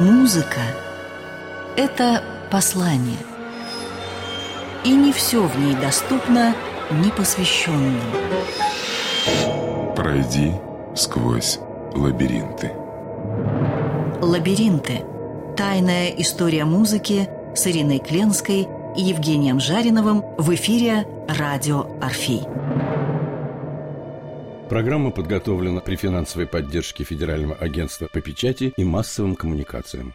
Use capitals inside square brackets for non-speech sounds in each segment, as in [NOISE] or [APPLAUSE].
Музыка – это послание. И не все в ней доступно непосвященным. Пройди сквозь лабиринты. Лабиринты. Тайная история музыки с Ириной Кленской и Евгением Жариновым в эфире «Радио Орфей». Программа подготовлена при финансовой поддержке Федерального агентства по печати и массовым коммуникациям.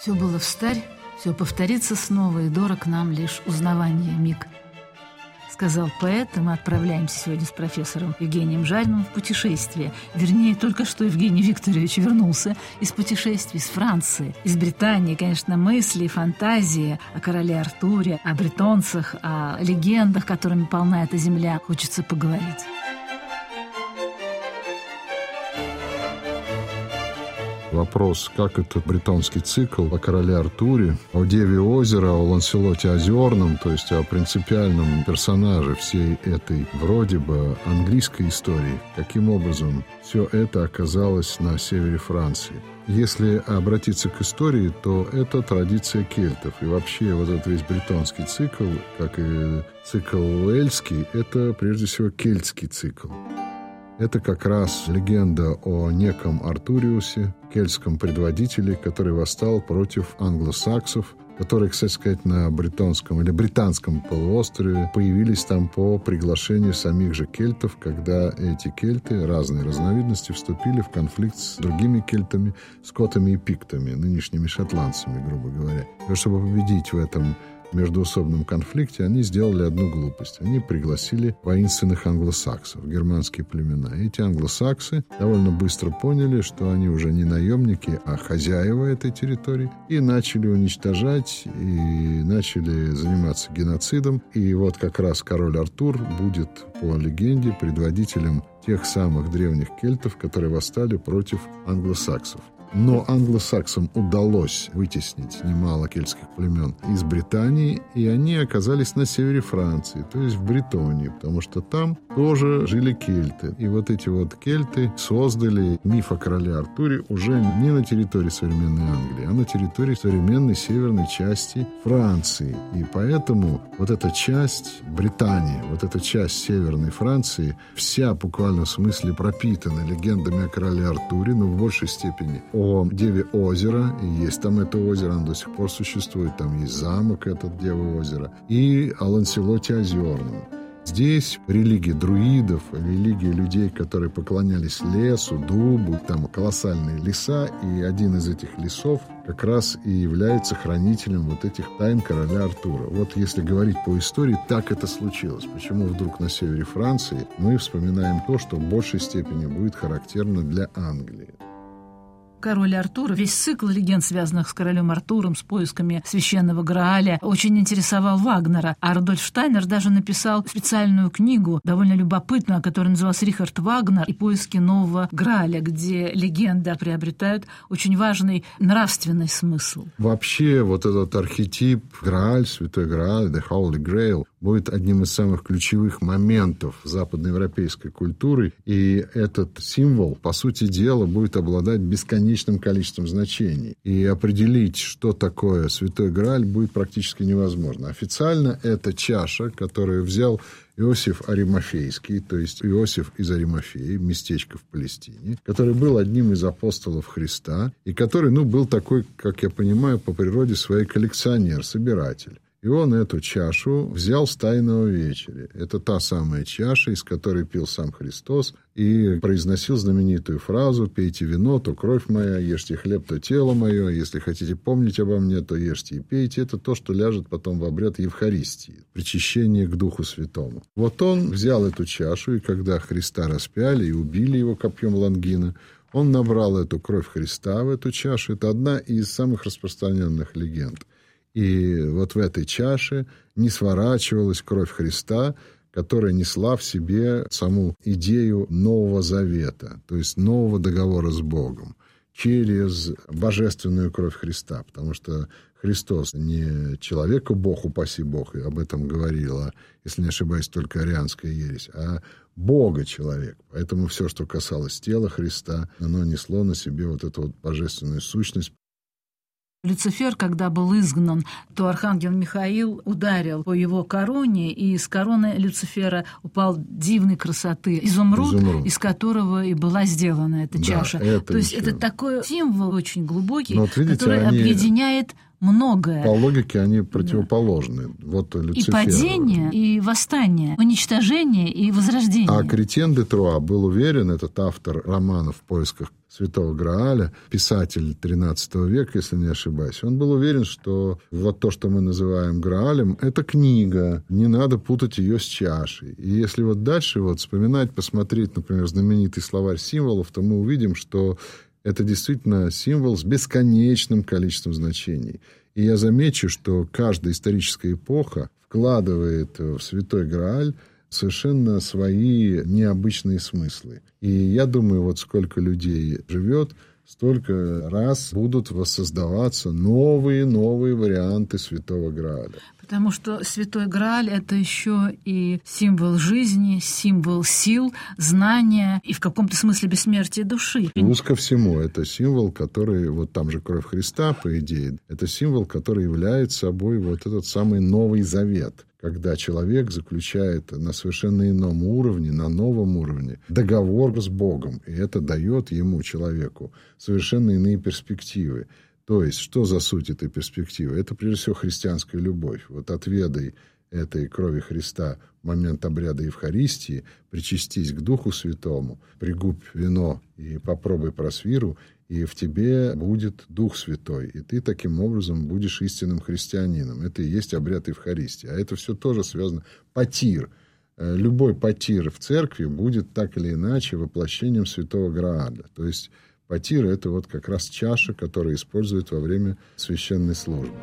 Все было встарь, все повторится снова, и дорог нам лишь узнавание миг – сказал поэт, и мы отправляемся сегодня с профессором Евгением Жариным в путешествие. Вернее, только что Евгений Викторович вернулся из путешествий из Франции, из Британии. Конечно, мысли, фантазии о короле Артуре, о бретонцах, о легендах, которыми полна эта земля, хочется поговорить. Вопрос, как этот британский цикл о короле Артуре, о Деве озера, о Ланселоте Озерном, то есть о принципиальном персонаже всей этой вроде бы английской истории, каким образом все это оказалось на севере Франции. Если обратиться к истории, то это традиция кельтов. И вообще вот этот весь британский цикл, как и цикл уэльский, это прежде всего кельтский цикл. Это как раз легенда о неком Артуриусе, кельтском предводителе, который восстал против англосаксов, которые, кстати сказать, на британском или британском полуострове появились там по приглашению самих же кельтов, когда эти кельты, разные разновидности, вступили в конфликт с другими кельтами, скотами и пиктами, нынешними шотландцами, грубо говоря. И чтобы победить в этом междуусобном конфликте они сделали одну глупость. Они пригласили воинственных англосаксов, германские племена. Эти англосаксы довольно быстро поняли, что они уже не наемники, а хозяева этой территории, и начали уничтожать, и начали заниматься геноцидом. И вот как раз король Артур будет, по легенде, предводителем тех самых древних кельтов, которые восстали против англосаксов. Но англосаксам удалось вытеснить немало кельтских племен из Британии, и они оказались на севере Франции, то есть в Бретонии, потому что там тоже жили кельты. И вот эти вот кельты создали миф о короле Артуре уже не на территории современной Англии, а на территории современной северной части Франции. И поэтому вот эта часть Британии, вот эта часть северной Франции, вся буквально в смысле пропитана легендами о короле Артуре, но в большей степени о Деве озера, и есть там это озеро, оно до сих пор существует, там есть замок этот Девы озера, и о Ланселоте Озерном. Здесь религия друидов, религия людей, которые поклонялись лесу, дубу, там колоссальные леса, и один из этих лесов как раз и является хранителем вот этих тайн короля Артура. Вот если говорить по истории, так это случилось. Почему вдруг на севере Франции мы вспоминаем то, что в большей степени будет характерно для Англии король Артур, весь цикл легенд, связанных с королем Артуром, с поисками священного Грааля, очень интересовал Вагнера. А Рудольф Штайнер даже написал специальную книгу, довольно любопытную, которая называлась «Рихард Вагнер и поиски нового Грааля», где легенды приобретают очень важный нравственный смысл. Вообще вот этот архетип Грааль, Святой Грааль, The Holy Grail, будет одним из самых ключевых моментов западноевропейской культуры. И этот символ, по сути дела, будет обладать бесконечным количеством значений. И определить, что такое Святой Грааль, будет практически невозможно. Официально это чаша, которую взял Иосиф Аримафейский, то есть Иосиф из Аримафеи, местечко в Палестине, который был одним из апостолов Христа, и который, ну, был такой, как я понимаю, по природе своей коллекционер, собиратель. И он эту чашу взял с тайного вечери. Это та самая чаша, из которой пил сам Христос, и произносил знаменитую фразу «Пейте вино, то кровь моя, ешьте хлеб, то тело мое, если хотите помнить обо мне, то ешьте и пейте». Это то, что ляжет потом в обряд Евхаристии, причащение к Духу Святому. Вот он взял эту чашу, и когда Христа распяли и убили его копьем лангина, он набрал эту кровь Христа в эту чашу. Это одна из самых распространенных легенд. И вот в этой чаше не сворачивалась кровь Христа, которая несла в себе саму идею Нового Завета, то есть нового договора с Богом. через божественную кровь Христа, потому что Христос не человеку Бог, упаси Бог, об этом говорила, если не ошибаюсь, только арианская ересь, а Бога человек. Поэтому все, что касалось тела Христа, оно несло на себе вот эту вот божественную сущность, Люцифер, когда был изгнан, то архангел Михаил ударил по его короне, и из короны Люцифера упал дивной красоты изумруд, изумруд. из которого и была сделана эта да, чаша. Это то есть это такой символ очень глубокий, вот видите, который они... объединяет многое. По логике они противоположны. Да. Вот Люцифер. И падение, и восстание, уничтожение и возрождение. А Кретен де Труа был уверен, этот автор романа «В поисках святого Грааля», писатель XIII века, если не ошибаюсь, он был уверен, что вот то, что мы называем Граалем, это книга, не надо путать ее с чашей. И если вот дальше вот вспоминать, посмотреть, например, знаменитый словарь символов, то мы увидим, что это действительно символ с бесконечным количеством значений. И я замечу, что каждая историческая эпоха вкладывает в Святой Грааль совершенно свои необычные смыслы. И я думаю, вот сколько людей живет, столько раз будут воссоздаваться новые новые варианты Святого Грааля. Потому что Святой Грааль — это еще и символ жизни, символ сил, знания и в каком-то смысле бессмертия души. Плюс ко всему, это символ, который, вот там же кровь Христа, по идее, это символ, который является собой вот этот самый Новый Завет когда человек заключает на совершенно ином уровне, на новом уровне, договор с Богом. И это дает ему, человеку, совершенно иные перспективы. То есть, что за суть этой перспективы? Это, прежде всего, христианская любовь. Вот отведай этой крови Христа в момент обряда Евхаристии, причастись к Духу Святому, пригубь вино и попробуй просвиру, и в тебе будет Дух Святой, и ты таким образом будешь истинным христианином. Это и есть обряд Евхаристии. А это все тоже связано... Потир. Э, любой потир в церкви будет так или иначе воплощением Святого Грааля. То есть Потир — это вот как раз чаша, которую используют во время священной службы.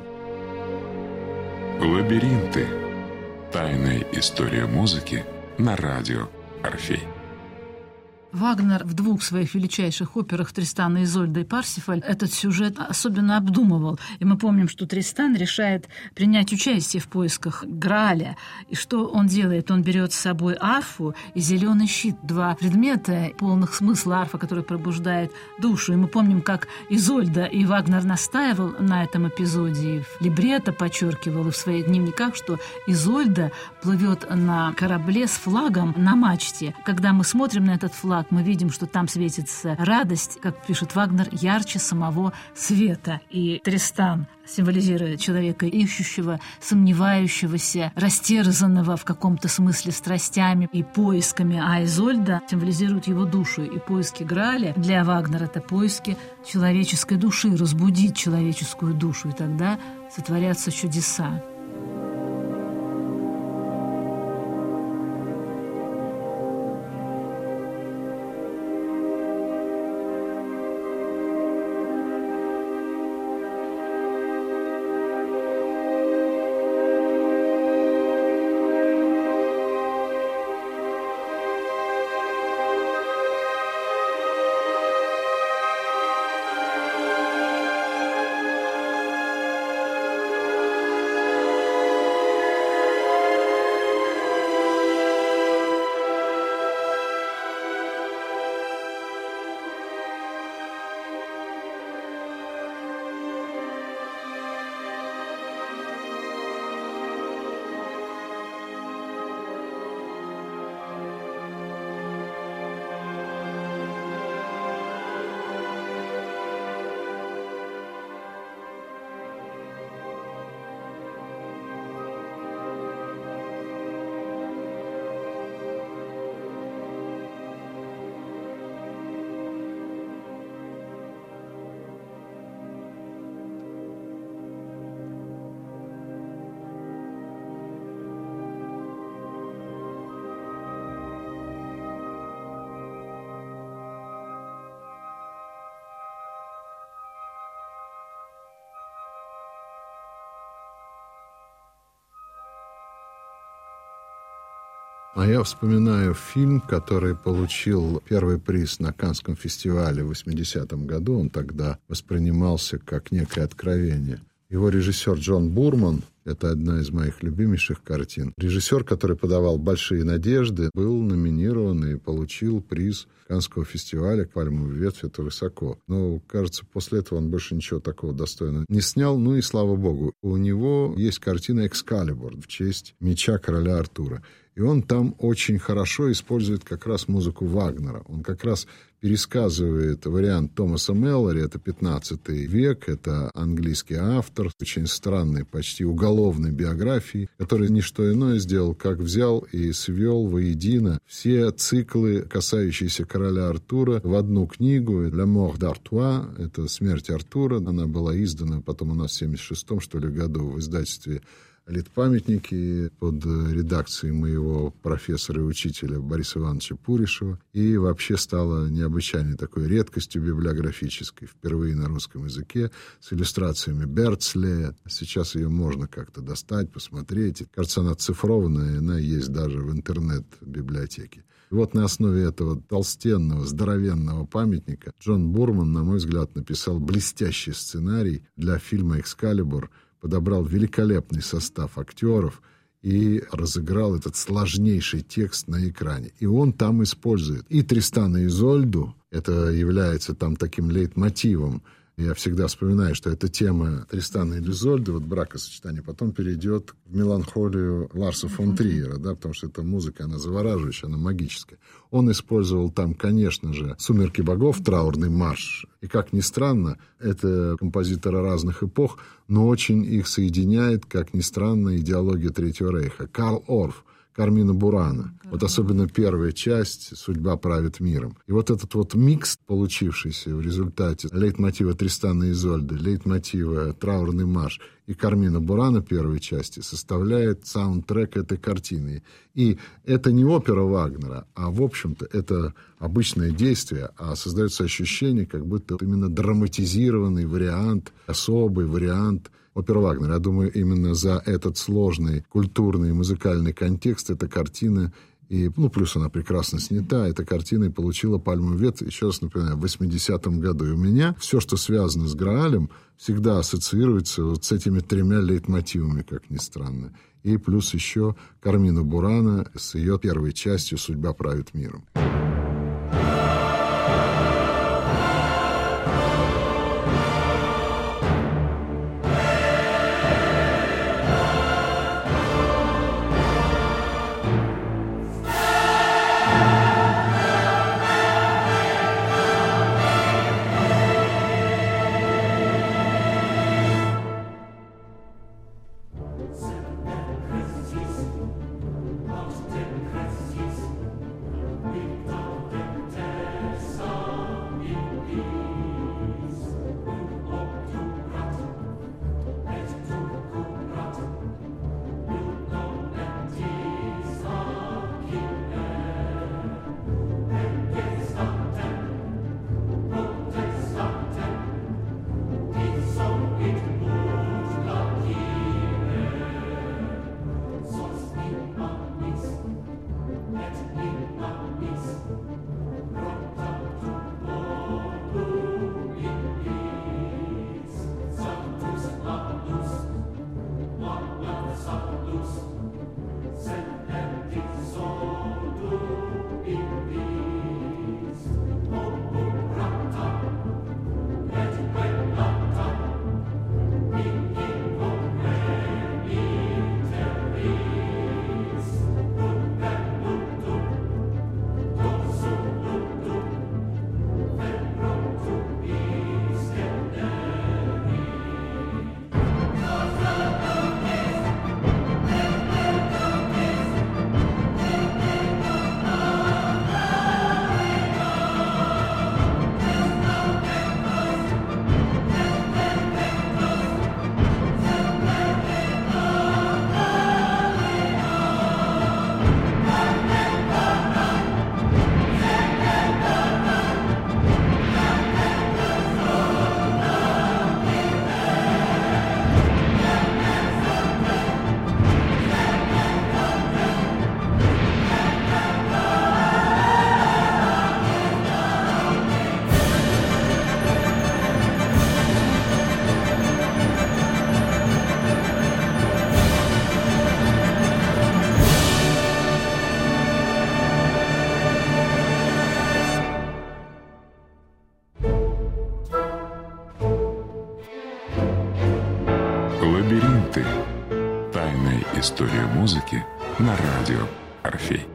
Лабиринты. Тайная история музыки на радио «Орфей». Вагнер в двух своих величайших операх «Тристан и Изольда» и «Парсифаль» этот сюжет особенно обдумывал. И мы помним, что Тристан решает принять участие в поисках Граля. И что он делает? Он берет с собой арфу и зеленый щит. Два предмета полных смысла арфа, который пробуждает душу. И мы помним, как Изольда и Вагнер настаивал на этом эпизоде. И в либретто подчеркивал в своих дневниках, что Изольда плывет на корабле с флагом на мачте. Когда мы смотрим на этот флаг, флаг, мы видим, что там светится радость, как пишет Вагнер, ярче самого света. И Тристан символизирует человека ищущего, сомневающегося, растерзанного в каком-то смысле страстями и поисками, а Изольда символизирует его душу. И поиски Граля для Вагнера — это поиски человеческой души, разбудить человеческую душу, и тогда сотворятся чудеса. А я вспоминаю фильм, который получил первый приз на Канском фестивале в 80-м году. Он тогда воспринимался как некое откровение. Его режиссер Джон Бурман, это одна из моих любимейших картин. Режиссер, который подавал «Большие надежды», был номинирован и получил приз Канского фестиваля «Пальмовый ветвь» — это высоко. Но, кажется, после этого он больше ничего такого достойного не снял. Ну и слава богу. У него есть картина «Экскалибур» в честь меча короля Артура. И он там очень хорошо использует как раз музыку Вагнера. Он как раз пересказывает вариант Томаса Меллори, это 15 век, это английский автор, очень странной, почти уголовной биографии, который не что иное сделал, как взял и свел воедино все циклы, касающиеся короля Артура, в одну книгу «La mort d'Artois», это «Смерть Артура», она была издана потом у нас в 76-м, что ли, году в издательстве литпамятники под редакцией моего профессора и учителя Бориса Ивановича Пуришева. И вообще стала необычайной такой редкостью библиографической. Впервые на русском языке с иллюстрациями Берцле. Сейчас ее можно как-то достать, посмотреть. Кажется, она цифрованная, она есть даже в интернет-библиотеке. И вот на основе этого толстенного, здоровенного памятника Джон Бурман, на мой взгляд, написал блестящий сценарий для фильма «Экскалибур», подобрал великолепный состав актеров и разыграл этот сложнейший текст на экране. И он там использует и Тристана Изольду, это является там таким лейтмотивом я всегда вспоминаю, что эта тема Тристана и Лизольды, вот бракосочетание, потом перейдет в меланхолию Ларса фон Триера, да, потому что эта музыка, она завораживающая, она магическая. Он использовал там, конечно же, «Сумерки богов», траурный марш. И, как ни странно, это композиторы разных эпох, но очень их соединяет, как ни странно, идеология Третьего Рейха. Карл Орф – Кармина Бурана. Вот особенно первая часть «Судьба правит миром». И вот этот вот микс, получившийся в результате лейтмотива Тристана и Изольды, лейтмотива «Траурный марш» и Кармина Бурана первой части, составляет саундтрек этой картины. И это не опера Вагнера, а, в общем-то, это обычное действие, а создается ощущение, как будто именно драматизированный вариант, особый вариант – опера Вагнера. Я думаю, именно за этот сложный культурный и музыкальный контекст эта картина и, ну, плюс она прекрасно снята. Эта картина и получила пальмовый ветвь, еще раз напоминаю, в 80-м году. И у меня все, что связано с Граалем, всегда ассоциируется вот с этими тремя лейтмотивами, как ни странно. И плюс еще Кармина Бурана с ее первой частью «Судьба правит миром». история музыки на радио «Орфей».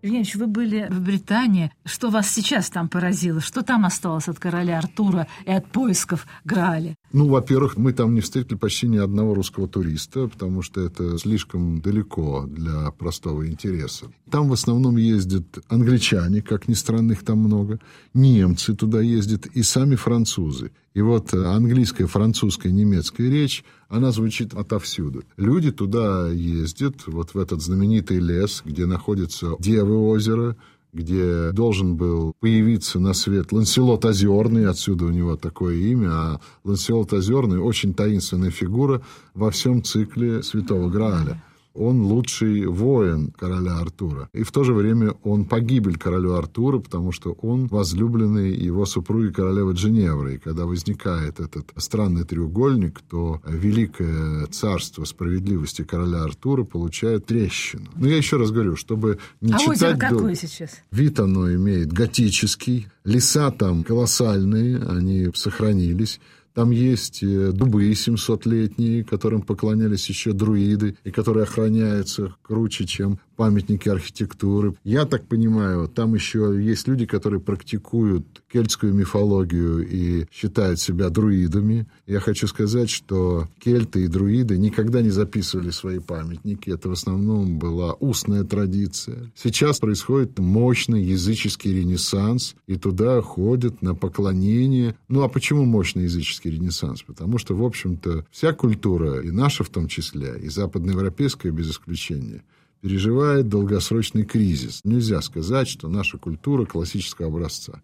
Евгеньевич, вы были в Британии. Что вас сейчас там поразило? Что там осталось от короля Артура и от поисков Грааля? Ну, во-первых, мы там не встретили почти ни одного русского туриста, потому что это слишком далеко для простого интереса. Там в основном ездят англичане, как ни странно, их там много, немцы туда ездят и сами французы. И вот английская, французская, немецкая речь, она звучит отовсюду. Люди туда ездят, вот в этот знаменитый лес, где находится Девы озеро, где должен был появиться на свет Ланселот Озерный, отсюда у него такое имя, а Ланселот Озерный очень таинственная фигура во всем цикле Святого Грааля он лучший воин короля Артура. И в то же время он погибель королю Артура, потому что он возлюбленный его супруги королевы Дженевры. И когда возникает этот странный треугольник, то великое царство справедливости короля Артура получает трещину. Но я еще раз говорю, чтобы не а читать... озеро дол- какое сейчас? Вид оно имеет готический, леса там колоссальные, они сохранились. Там есть э, дубы 700-летние, которым поклонялись еще друиды, и которые охраняются круче, чем памятники архитектуры. Я так понимаю, там еще есть люди, которые практикуют кельтскую мифологию и считают себя друидами. Я хочу сказать, что кельты и друиды никогда не записывали свои памятники. Это в основном была устная традиция. Сейчас происходит мощный языческий ренессанс, и туда ходят на поклонение. Ну, а почему мощный языческий ренессанс? Потому что, в общем-то, вся культура, и наша в том числе, и западноевропейская без исключения, переживает долгосрочный кризис. Нельзя сказать, что наша культура классического образца.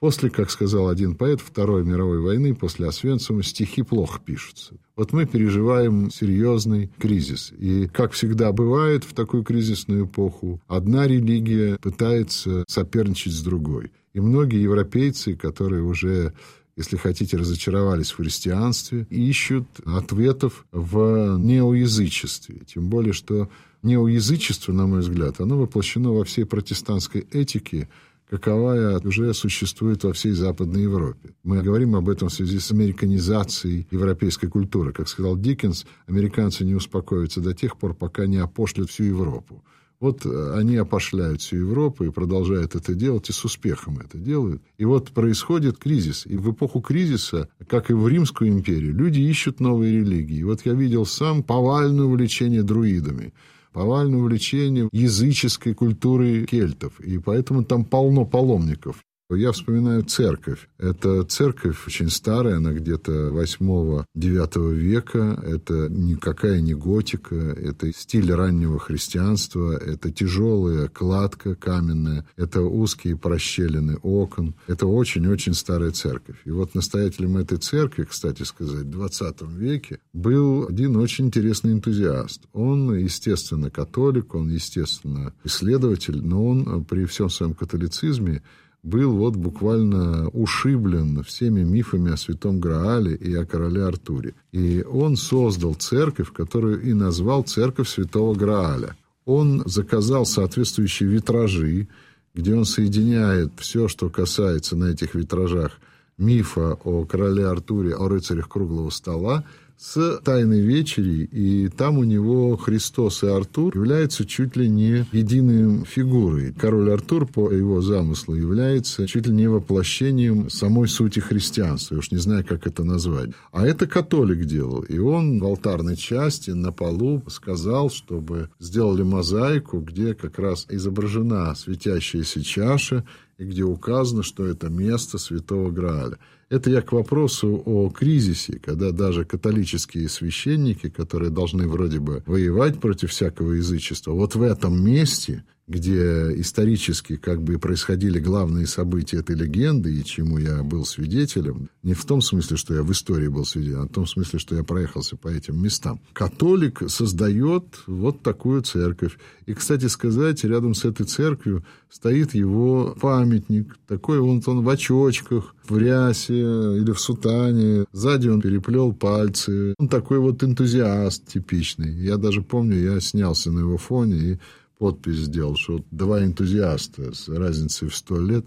После, как сказал один поэт, Второй мировой войны, после Освенцима, стихи плохо пишутся. Вот мы переживаем серьезный кризис. И, как всегда бывает в такую кризисную эпоху, одна религия пытается соперничать с другой. И многие европейцы, которые уже если хотите, разочаровались в христианстве, ищут ответов в неоязычестве. Тем более, что неоязычество, на мой взгляд, оно воплощено во всей протестантской этике, каковая уже существует во всей Западной Европе. Мы говорим об этом в связи с американизацией европейской культуры. Как сказал Диккенс, американцы не успокоятся до тех пор, пока не опошлят всю Европу. Вот они опошляют всю Европу и продолжают это делать, и с успехом это делают. И вот происходит кризис. И в эпоху кризиса, как и в Римскую империю, люди ищут новые религии. И вот я видел сам повальное увлечение друидами повальное увлечение языческой культурой кельтов. И поэтому там полно паломников. Я вспоминаю церковь. Это церковь очень старая, она где-то 8-9 века. Это никакая не готика, это стиль раннего христианства, это тяжелая кладка каменная, это узкие прощелины окон. Это очень-очень старая церковь. И вот настоятелем этой церкви, кстати сказать, в 20 веке был один очень интересный энтузиаст. Он, естественно, католик, он, естественно, исследователь, но он при всем своем католицизме был вот буквально ушиблен всеми мифами о Святом Граале и о короле Артуре. И он создал церковь, которую и назвал Церковь Святого Грааля. Он заказал соответствующие витражи, где он соединяет все, что касается на этих витражах мифа о короле Артуре, о рыцарях круглого стола, с «Тайной вечери», и там у него Христос и Артур являются чуть ли не единой фигурой. Король Артур, по его замыслу, является чуть ли не воплощением самой сути христианства. Я уж не знаю, как это назвать. А это католик делал. И он в алтарной части на полу сказал, чтобы сделали мозаику, где как раз изображена светящаяся чаша, и где указано, что это место Святого Грааля. Это я к вопросу о кризисе, когда даже католические священники, которые должны вроде бы воевать против всякого язычества, вот в этом месте, где исторически как бы происходили главные события этой легенды, и чему я был свидетелем, не в том смысле, что я в истории был свидетелем, а в том смысле, что я проехался по этим местам. Католик создает вот такую церковь. И, кстати сказать, рядом с этой церковью стоит его памятник. Такой вот он в очочках, в рясе или в сутане. Сзади он переплел пальцы. Он такой вот энтузиаст типичный. Я даже помню, я снялся на его фоне и подпись сделал, что два энтузиаста с разницей в сто лет.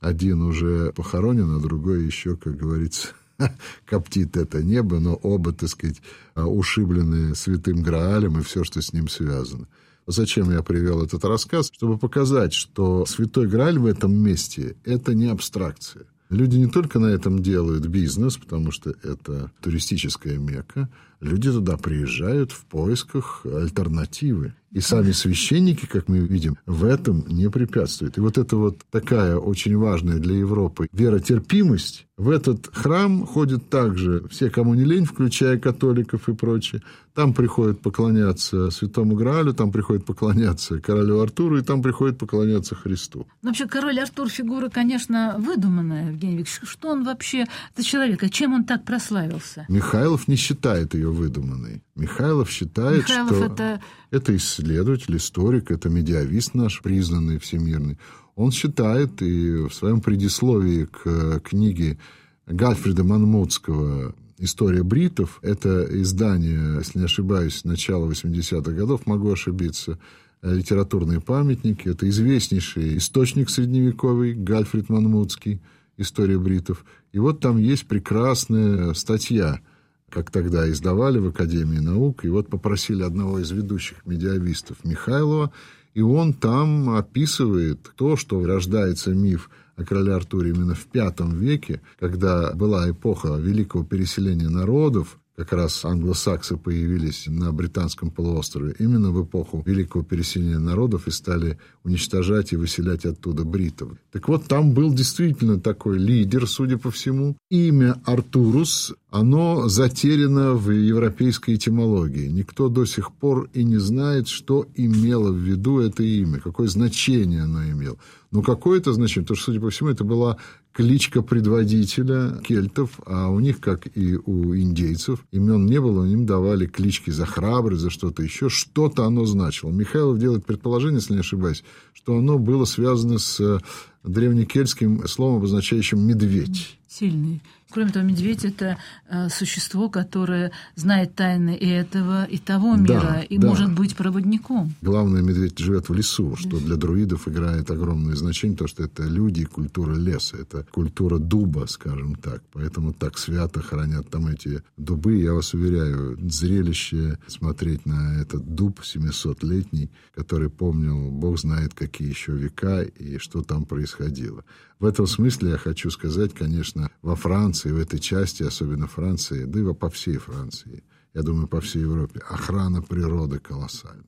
Один уже похоронен, а другой еще, как говорится, [LAUGHS] коптит это небо, но оба, так сказать, ушиблены святым Граалем и все, что с ним связано. Зачем я привел этот рассказ? Чтобы показать, что Святой Грааль в этом месте – это не абстракция. Люди не только на этом делают бизнес, потому что это туристическая мека, люди туда приезжают в поисках альтернативы. И сами священники, как мы видим, в этом не препятствуют. И вот это вот такая очень важная для Европы веротерпимость. В этот храм ходят также все, кому не лень, включая католиков и прочее. Там приходят поклоняться Святому Граалю, там приходят поклоняться королю Артуру, и там приходят поклоняться Христу. Ну, вообще, король Артур фигура, конечно, выдуманная, Евгений Викторович. Что он вообще за человек? А чем он так прославился? Михайлов не считает ее выдуманной. Михайлов считает, Михайлов что это... это исследователь, историк, это медиавист наш, признанный всемирный. Он считает, и в своем предисловии к книге Гальфреда Манмутского «История бритов», это издание, если не ошибаюсь, начала 80-х годов, могу ошибиться, литературные памятники. Это известнейший источник средневековый, Гальфред Манмутский, «История бритов». И вот там есть прекрасная статья – как тогда издавали в Академии наук, и вот попросили одного из ведущих медиавистов Михайлова, и он там описывает то, что рождается миф о короле Артуре именно в V веке, когда была эпоха великого переселения народов, как раз англосаксы появились на британском полуострове именно в эпоху великого переселения народов и стали уничтожать и выселять оттуда бритов. Так вот, там был действительно такой лидер, судя по всему. Имя Артурус, оно затеряно в европейской этимологии. Никто до сих пор и не знает, что имело в виду это имя, какое значение оно имело. Но какое-то значение, потому что, судя по всему, это была кличка предводителя кельтов, а у них, как и у индейцев, имен не было, им давали клички за храбрость, за что-то еще. Что-то оно значило. Михайлов делает предположение, если не ошибаюсь, что оно было связано с древнекельтским словом, обозначающим «медведь». Сильный. Кроме того, медведь – это э, существо, которое знает тайны и этого, и того мира, да, и да. может быть проводником. Главное, медведь живет в лесу, что для друидов играет огромное значение, то, что это люди и культура леса, это культура дуба, скажем так. Поэтому так свято хранят там эти дубы. Я вас уверяю, зрелище смотреть на этот дуб 700-летний, который помнил, бог знает, какие еще века и что там происходило. В этом смысле я хочу сказать, конечно, во Франции, в этой части, особенно Франции, да и по всей Франции, я думаю, по всей Европе, охрана природы колоссальная.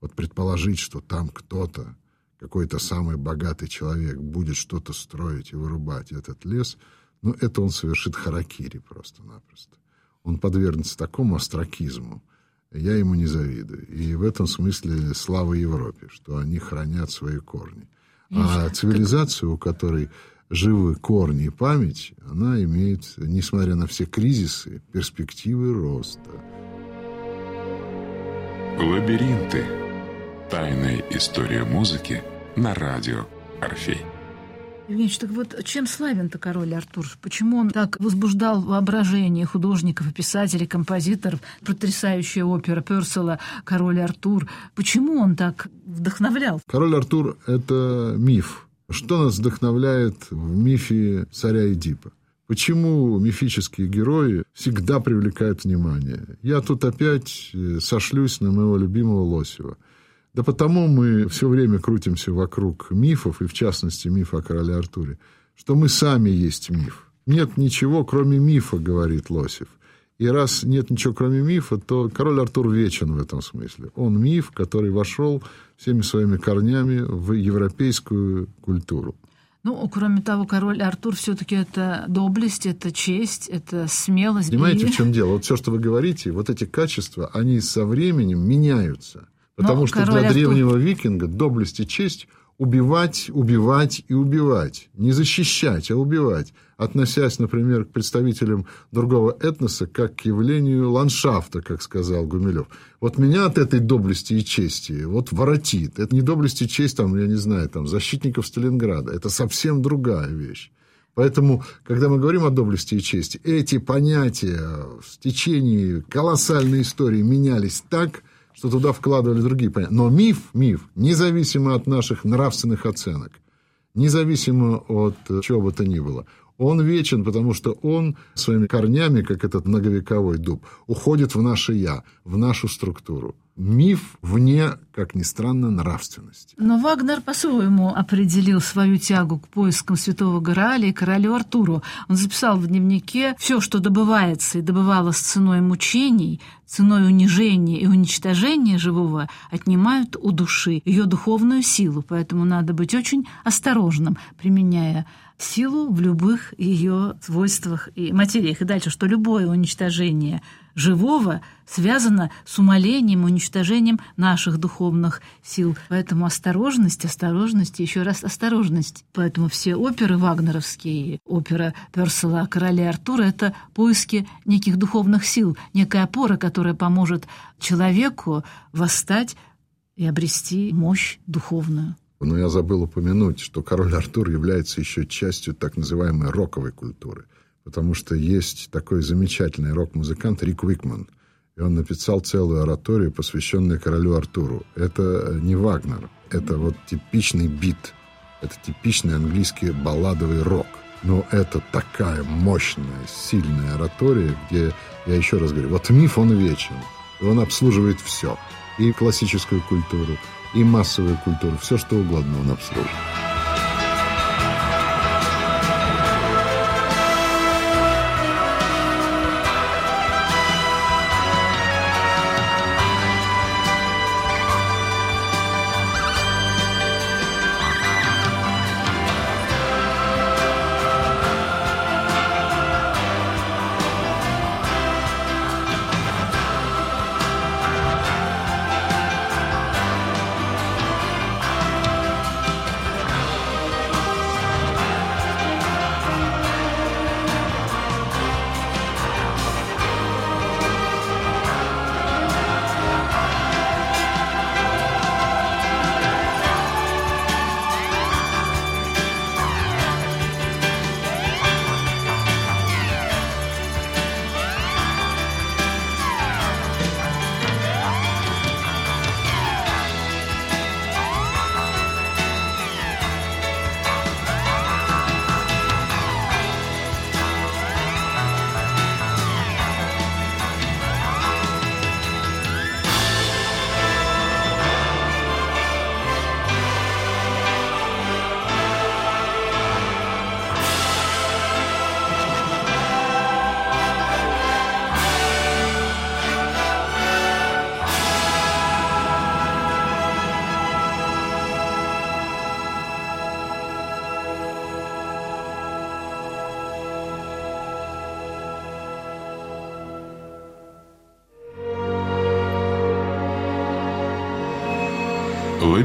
Вот предположить, что там кто-то, какой-то самый богатый человек будет что-то строить и вырубать этот лес, ну, это он совершит харакири просто-напросто. Он подвергнется такому астракизму, я ему не завидую. И в этом смысле слава Европе, что они хранят свои корни. А цивилизацию, у которой живы корни и память, она имеет, несмотря на все кризисы, перспективы роста. Лабиринты. Тайная история музыки на радио «Орфей». Евгеньевич, так вот чем славен-то король Артур? Почему он так возбуждал воображение художников писателей, композиторов? Потрясающая опера Персела «Король Артур». Почему он так вдохновлял? Король Артур – это миф. Что нас вдохновляет в мифе царя Эдипа? Почему мифические герои всегда привлекают внимание? Я тут опять э, сошлюсь на моего любимого Лосева – да потому мы все время крутимся вокруг мифов, и в частности мифа о короле Артуре, что мы сами есть миф. Нет ничего, кроме мифа, говорит Лосев. И раз нет ничего, кроме мифа, то король Артур вечен в этом смысле. Он миф, который вошел всеми своими корнями в европейскую культуру. Ну, кроме того, король Артур все-таки это доблесть, это честь, это смелость. Понимаете, и... в чем дело? Вот все, что вы говорите, вот эти качества, они со временем меняются. Потому Но что для древнего Артур... викинга доблесть и честь убивать, убивать и убивать. Не защищать, а убивать. Относясь, например, к представителям другого этноса, как к явлению ландшафта, как сказал Гумилев. Вот меня от этой доблести и чести вот воротит. Это не доблесть и честь, там, я не знаю, там, защитников Сталинграда. Это совсем другая вещь. Поэтому, когда мы говорим о доблести и чести, эти понятия в течение колоссальной истории менялись так, что туда вкладывали другие понятия. Но миф, миф, независимо от наших нравственных оценок, независимо от чего бы то ни было, Он вечен, потому что он своими корнями, как этот многовековой дуб, уходит в наше «я», в нашу структуру. Миф вне, как ни странно, нравственности. Но Вагнер по-своему определил свою тягу к поискам святого Грааля и королю Артуру. Он записал в дневнике все, что добывается и добывалось ценой мучений, ценой унижения и уничтожения живого, отнимают у души ее духовную силу. Поэтому надо быть очень осторожным, применяя силу в любых ее свойствах и материях. И дальше, что любое уничтожение живого связано с умолением, уничтожением наших духовных сил. Поэтому осторожность, осторожность еще раз осторожность. Поэтому все оперы вагнеровские, опера Персела «Короля Артура» — это поиски неких духовных сил, некая опора, которая поможет человеку восстать и обрести мощь духовную. Но я забыл упомянуть, что король Артур является еще частью так называемой роковой культуры. Потому что есть такой замечательный рок-музыкант Рик Уикман. И он написал целую ораторию, посвященную королю Артуру. Это не Вагнер, это вот типичный бит. Это типичный английский балладовый рок. Но это такая мощная, сильная оратория, где, я еще раз говорю, вот миф, он вечен. И он обслуживает все. И классическую культуру, и массовую культуру, все что угодно он обслуживает.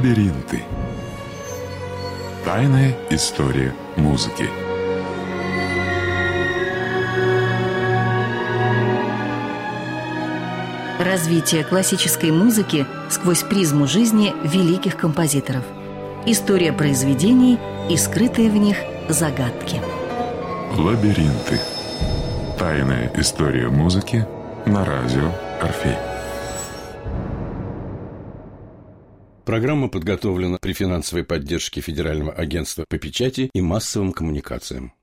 Лабиринты. Тайная история музыки. Развитие классической музыки сквозь призму жизни великих композиторов. История произведений и скрытые в них загадки. Лабиринты. Тайная история музыки на радио Орфей. Программа подготовлена при финансовой поддержке Федерального агентства по печати и массовым коммуникациям.